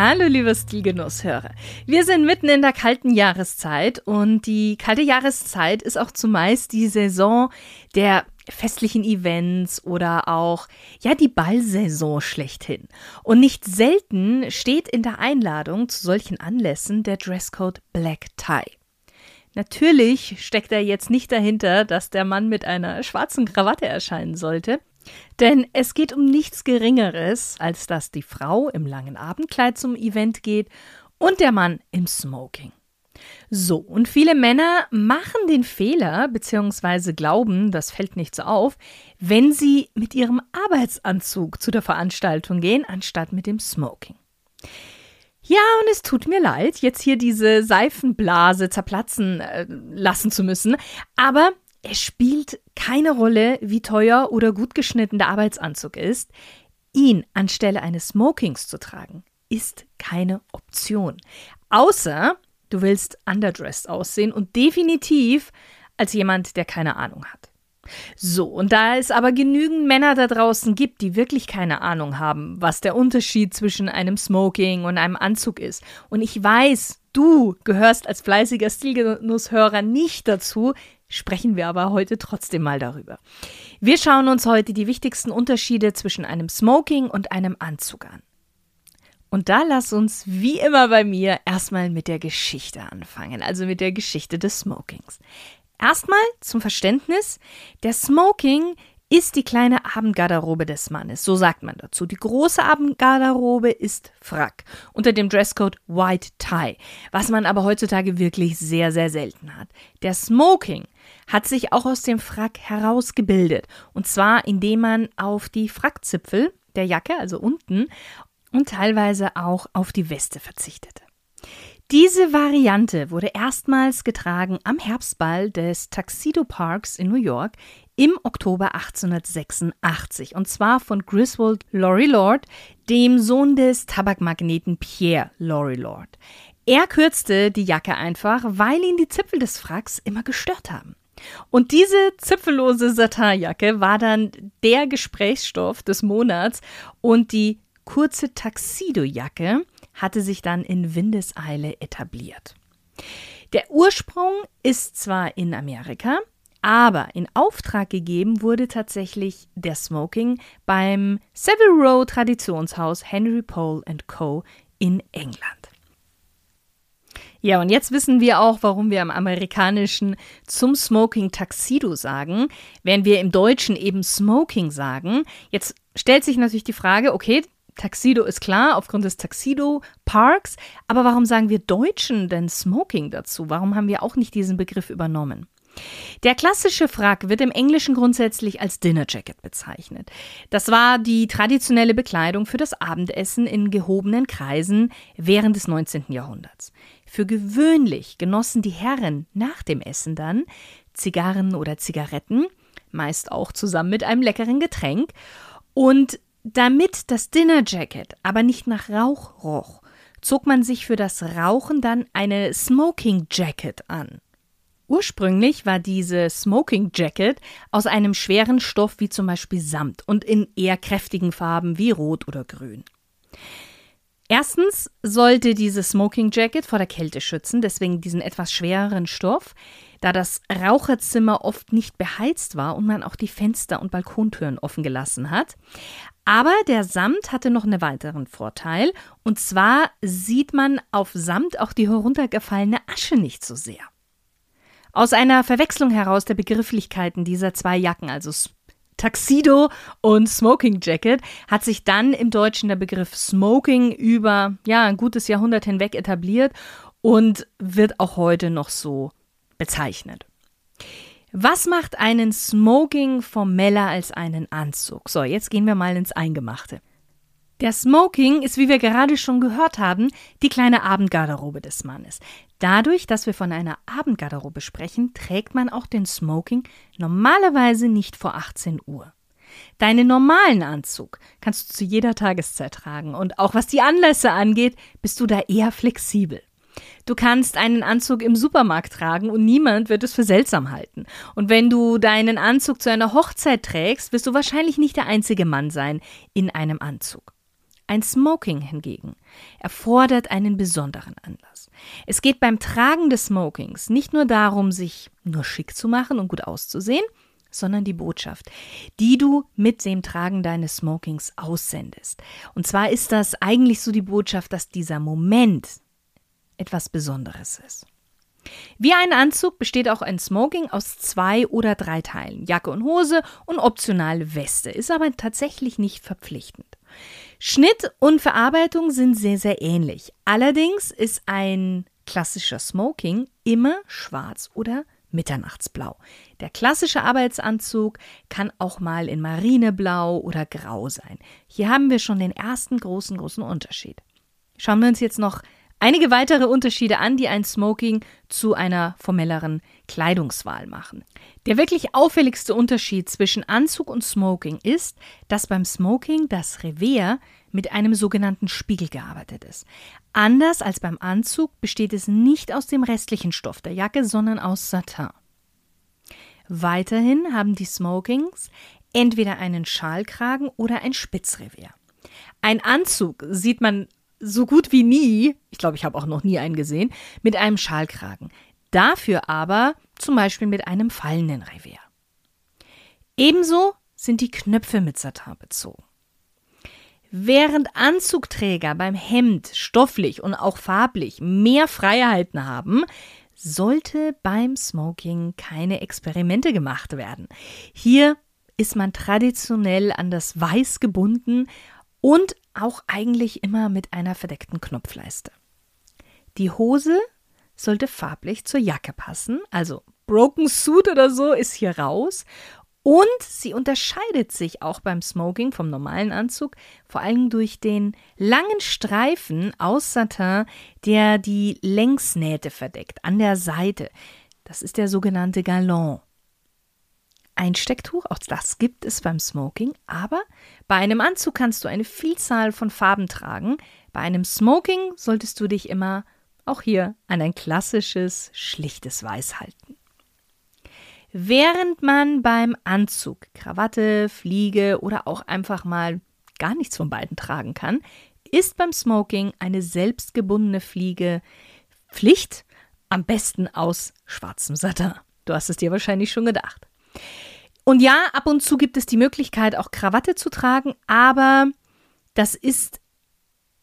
Hallo, lieber Stilgenusshörer. Wir sind mitten in der kalten Jahreszeit und die kalte Jahreszeit ist auch zumeist die Saison der festlichen Events oder auch, ja, die Ballsaison schlechthin. Und nicht selten steht in der Einladung zu solchen Anlässen der Dresscode Black Tie. Natürlich steckt er jetzt nicht dahinter, dass der Mann mit einer schwarzen Krawatte erscheinen sollte. Denn es geht um nichts Geringeres, als dass die Frau im langen Abendkleid zum Event geht und der Mann im Smoking. So, und viele Männer machen den Fehler, beziehungsweise glauben, das fällt nicht so auf, wenn sie mit ihrem Arbeitsanzug zu der Veranstaltung gehen, anstatt mit dem Smoking. Ja, und es tut mir leid, jetzt hier diese Seifenblase zerplatzen äh, lassen zu müssen, aber es spielt keine Rolle, wie teuer oder gut geschnitten der Arbeitsanzug ist. Ihn anstelle eines Smokings zu tragen, ist keine Option. Außer du willst underdressed aussehen und definitiv als jemand, der keine Ahnung hat. So, und da es aber genügend Männer da draußen gibt, die wirklich keine Ahnung haben, was der Unterschied zwischen einem Smoking und einem Anzug ist, und ich weiß, du gehörst als fleißiger Stilgenusshörer nicht dazu, sprechen wir aber heute trotzdem mal darüber. Wir schauen uns heute die wichtigsten Unterschiede zwischen einem Smoking und einem Anzug an. Und da lass uns, wie immer bei mir, erstmal mit der Geschichte anfangen, also mit der Geschichte des Smokings. Erstmal zum Verständnis, der Smoking ist die kleine Abendgarderobe des Mannes, so sagt man dazu. Die große Abendgarderobe ist Frack unter dem Dresscode White Tie, was man aber heutzutage wirklich sehr, sehr selten hat. Der Smoking hat sich auch aus dem Frack herausgebildet und zwar indem man auf die Frackzipfel der Jacke, also unten, und teilweise auch auf die Weste verzichtete. Diese Variante wurde erstmals getragen am Herbstball des Tuxedo Parks in New York im Oktober 1886 und zwar von Griswold Laurie Lord, dem Sohn des Tabakmagneten Pierre Laurie Lord. Er kürzte die Jacke einfach, weil ihn die Zipfel des Fracks immer gestört haben. Und diese zipfellose Satinjacke war dann der Gesprächsstoff des Monats und die kurze Taxido-Jacke hatte sich dann in Windeseile etabliert. Der Ursprung ist zwar in Amerika, aber in Auftrag gegeben wurde tatsächlich der Smoking beim Savile Row Traditionshaus Henry Pole Co. in England. Ja, und jetzt wissen wir auch, warum wir im Amerikanischen zum Smoking Tuxedo sagen, während wir im Deutschen eben Smoking sagen. Jetzt stellt sich natürlich die Frage, okay, Tuxedo ist klar, aufgrund des Tuxedo Parks, aber warum sagen wir Deutschen denn Smoking dazu? Warum haben wir auch nicht diesen Begriff übernommen? Der klassische Frack wird im Englischen grundsätzlich als Dinner Jacket bezeichnet. Das war die traditionelle Bekleidung für das Abendessen in gehobenen Kreisen während des 19. Jahrhunderts. Für gewöhnlich genossen die Herren nach dem Essen dann Zigarren oder Zigaretten, meist auch zusammen mit einem leckeren Getränk, und damit das Dinner Jacket aber nicht nach Rauch roch, zog man sich für das Rauchen dann eine Smoking Jacket an. Ursprünglich war diese Smoking Jacket aus einem schweren Stoff wie zum Beispiel Samt und in eher kräftigen Farben wie Rot oder Grün. Erstens sollte dieses Smoking Jacket vor der Kälte schützen, deswegen diesen etwas schwereren Stoff, da das Raucherzimmer oft nicht beheizt war und man auch die Fenster und Balkontüren offen gelassen hat. Aber der Samt hatte noch einen weiteren Vorteil, und zwar sieht man auf Samt auch die heruntergefallene Asche nicht so sehr. Aus einer Verwechslung heraus der Begrifflichkeiten dieser zwei Jacken, also Tuxedo und Smoking Jacket, hat sich dann im Deutschen der Begriff Smoking über ja, ein gutes Jahrhundert hinweg etabliert und wird auch heute noch so bezeichnet. Was macht einen Smoking formeller als einen Anzug? So, jetzt gehen wir mal ins Eingemachte. Der Smoking ist, wie wir gerade schon gehört haben, die kleine Abendgarderobe des Mannes. Dadurch, dass wir von einer Abendgarderobe sprechen, trägt man auch den Smoking normalerweise nicht vor 18 Uhr. Deinen normalen Anzug kannst du zu jeder Tageszeit tragen und auch was die Anlässe angeht, bist du da eher flexibel. Du kannst einen Anzug im Supermarkt tragen und niemand wird es für seltsam halten. Und wenn du deinen Anzug zu einer Hochzeit trägst, wirst du wahrscheinlich nicht der einzige Mann sein in einem Anzug. Ein Smoking hingegen erfordert einen besonderen Anlass. Es geht beim Tragen des Smokings nicht nur darum, sich nur schick zu machen und gut auszusehen, sondern die Botschaft, die du mit dem Tragen deines Smokings aussendest. Und zwar ist das eigentlich so die Botschaft, dass dieser Moment etwas Besonderes ist. Wie ein Anzug besteht auch ein Smoking aus zwei oder drei Teilen, Jacke und Hose und optional Weste, ist aber tatsächlich nicht verpflichtend. Schnitt und Verarbeitung sind sehr, sehr ähnlich. Allerdings ist ein klassischer Smoking immer schwarz oder Mitternachtsblau. Der klassische Arbeitsanzug kann auch mal in Marineblau oder Grau sein. Hier haben wir schon den ersten großen, großen Unterschied. Schauen wir uns jetzt noch einige weitere Unterschiede an, die ein Smoking zu einer formelleren Kleidungswahl machen. Der wirklich auffälligste Unterschied zwischen Anzug und Smoking ist, dass beim Smoking das Revers mit einem sogenannten Spiegel gearbeitet ist. Anders als beim Anzug besteht es nicht aus dem restlichen Stoff der Jacke, sondern aus Satin. Weiterhin haben die Smokings entweder einen Schalkragen oder ein Spitzrevier. Ein Anzug sieht man so gut wie nie, ich glaube, ich habe auch noch nie einen gesehen, mit einem Schalkragen. Dafür aber zum Beispiel mit einem fallenden Revier. Ebenso sind die Knöpfe mit Satin bezogen. Während Anzugträger beim Hemd stofflich und auch farblich mehr Freiheiten haben, sollte beim Smoking keine Experimente gemacht werden. Hier ist man traditionell an das Weiß gebunden und auch eigentlich immer mit einer verdeckten Knopfleiste. Die Hose sollte farblich zur Jacke passen, also Broken Suit oder so ist hier raus. Und sie unterscheidet sich auch beim Smoking vom normalen Anzug, vor allem durch den langen Streifen aus Satin, der die Längsnähte verdeckt, an der Seite. Das ist der sogenannte Galon. Ein Stecktuch, auch das gibt es beim Smoking, aber bei einem Anzug kannst du eine Vielzahl von Farben tragen. Bei einem Smoking solltest du dich immer auch hier an ein klassisches, schlichtes Weiß halten. Während man beim Anzug Krawatte, Fliege oder auch einfach mal gar nichts von beiden tragen kann, ist beim Smoking eine selbstgebundene Fliege Pflicht, am besten aus schwarzem Satin. Du hast es dir wahrscheinlich schon gedacht. Und ja, ab und zu gibt es die Möglichkeit, auch Krawatte zu tragen, aber das ist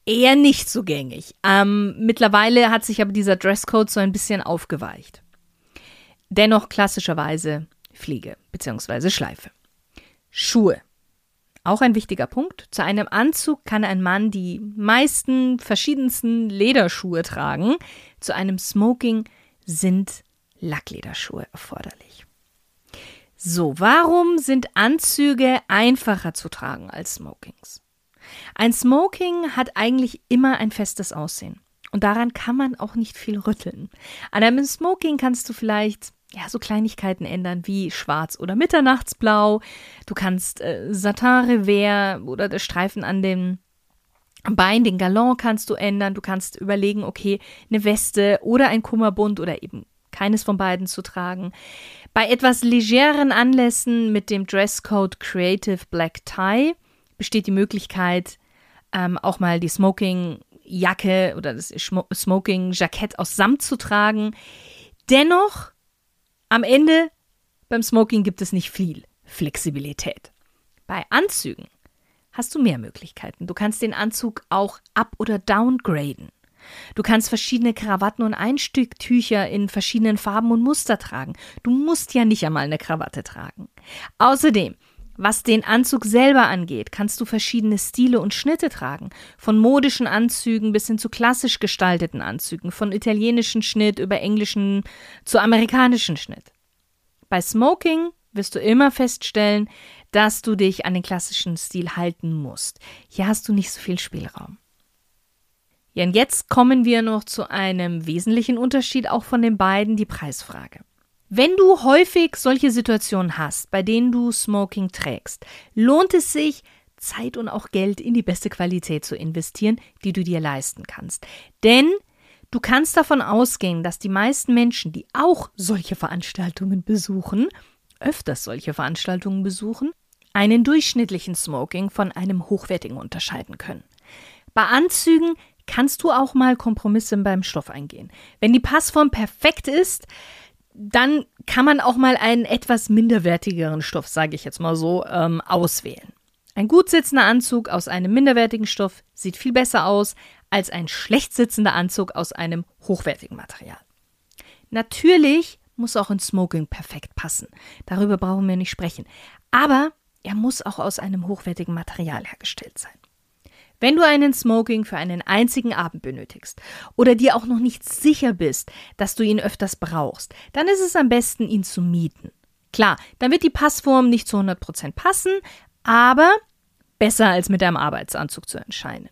eher nicht so gängig. Ähm, mittlerweile hat sich aber dieser Dresscode so ein bisschen aufgeweicht. Dennoch klassischerweise Fliege bzw. Schleife. Schuhe. Auch ein wichtiger Punkt. Zu einem Anzug kann ein Mann die meisten verschiedensten Lederschuhe tragen. Zu einem Smoking sind Lacklederschuhe erforderlich. So, warum sind Anzüge einfacher zu tragen als Smokings? Ein Smoking hat eigentlich immer ein festes Aussehen. Und daran kann man auch nicht viel rütteln. An einem Smoking kannst du vielleicht ja, so Kleinigkeiten ändern wie schwarz oder mitternachtsblau. Du kannst äh, Satin-Revers oder der Streifen an dem Bein, den Galon kannst du ändern. Du kannst überlegen, okay, eine Weste oder ein Kummerbund oder eben keines von beiden zu tragen. Bei etwas legeren Anlässen mit dem Dresscode Creative Black Tie besteht die Möglichkeit, ähm, auch mal die Smoking-Jacke oder das Smoking-Jackett aus Samt zu tragen. Dennoch, am Ende beim Smoking gibt es nicht viel Flexibilität. Bei Anzügen hast du mehr Möglichkeiten. Du kannst den Anzug auch up- oder downgraden. Du kannst verschiedene Krawatten und Einstücktücher in verschiedenen Farben und Muster tragen. Du musst ja nicht einmal eine Krawatte tragen. Außerdem, was den Anzug selber angeht, kannst du verschiedene Stile und Schnitte tragen. Von modischen Anzügen bis hin zu klassisch gestalteten Anzügen, von italienischen Schnitt über englischen zu amerikanischen Schnitt. Bei Smoking wirst du immer feststellen, dass du dich an den klassischen Stil halten musst. Hier hast du nicht so viel Spielraum. Ja, und jetzt kommen wir noch zu einem wesentlichen Unterschied auch von den beiden, die Preisfrage. Wenn du häufig solche Situationen hast, bei denen du Smoking trägst, lohnt es sich, Zeit und auch Geld in die beste Qualität zu investieren, die du dir leisten kannst. Denn du kannst davon ausgehen, dass die meisten Menschen, die auch solche Veranstaltungen besuchen, öfters solche Veranstaltungen besuchen, einen durchschnittlichen Smoking von einem hochwertigen unterscheiden können. Bei Anzügen kannst du auch mal Kompromisse beim Stoff eingehen. Wenn die Passform perfekt ist, dann kann man auch mal einen etwas minderwertigeren Stoff, sage ich jetzt mal so, ähm, auswählen. Ein gut sitzender Anzug aus einem minderwertigen Stoff sieht viel besser aus als ein schlecht sitzender Anzug aus einem hochwertigen Material. Natürlich muss auch ein Smoking perfekt passen. Darüber brauchen wir nicht sprechen. Aber er muss auch aus einem hochwertigen Material hergestellt sein. Wenn du einen Smoking für einen einzigen Abend benötigst oder dir auch noch nicht sicher bist, dass du ihn öfters brauchst, dann ist es am besten, ihn zu mieten. Klar, dann wird die Passform nicht zu 100% passen, aber besser als mit deinem Arbeitsanzug zu entscheiden.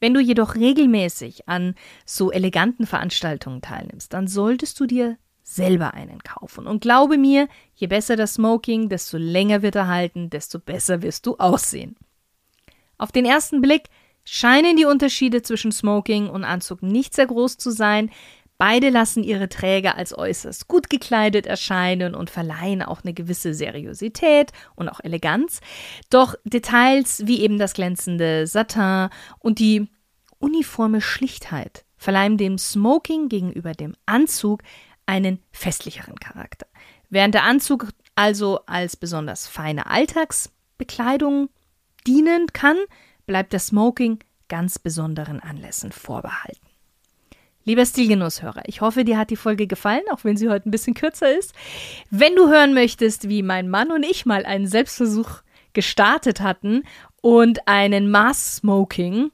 Wenn du jedoch regelmäßig an so eleganten Veranstaltungen teilnimmst, dann solltest du dir selber einen kaufen. Und glaube mir, je besser das Smoking, desto länger wird er halten, desto besser wirst du aussehen. Auf den ersten Blick scheinen die Unterschiede zwischen Smoking und Anzug nicht sehr groß zu sein. Beide lassen ihre Träger als äußerst gut gekleidet erscheinen und verleihen auch eine gewisse Seriosität und auch Eleganz. Doch Details wie eben das glänzende Satin und die uniforme Schlichtheit verleihen dem Smoking gegenüber dem Anzug einen festlicheren Charakter. Während der Anzug also als besonders feine Alltagsbekleidung dienen kann, bleibt das Smoking ganz besonderen Anlässen vorbehalten. Lieber Stilgenusshörer, ich hoffe, dir hat die Folge gefallen, auch wenn sie heute ein bisschen kürzer ist. Wenn du hören möchtest, wie mein Mann und ich mal einen Selbstversuch gestartet hatten und einen Mass Smoking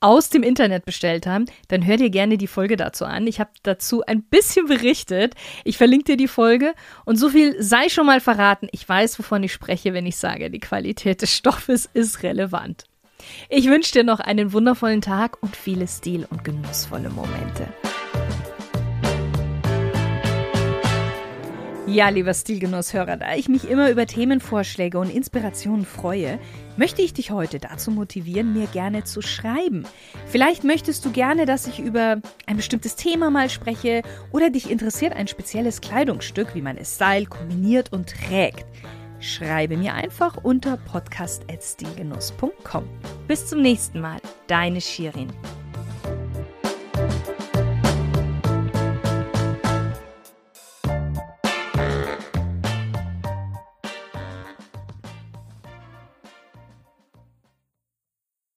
aus dem Internet bestellt haben, dann hör dir gerne die Folge dazu an. Ich habe dazu ein bisschen berichtet. Ich verlinke dir die Folge. Und so viel sei schon mal verraten. Ich weiß, wovon ich spreche, wenn ich sage, die Qualität des Stoffes ist relevant. Ich wünsche dir noch einen wundervollen Tag und viele stil- und genussvolle Momente. Ja, lieber Stilgenusshörer, da ich mich immer über Themenvorschläge und Inspirationen freue, möchte ich dich heute dazu motivieren, mir gerne zu schreiben. Vielleicht möchtest du gerne, dass ich über ein bestimmtes Thema mal spreche oder dich interessiert ein spezielles Kleidungsstück, wie man es style, kombiniert und trägt. Schreibe mir einfach unter podcast.stilgenuss.com. Bis zum nächsten Mal, deine Shirin.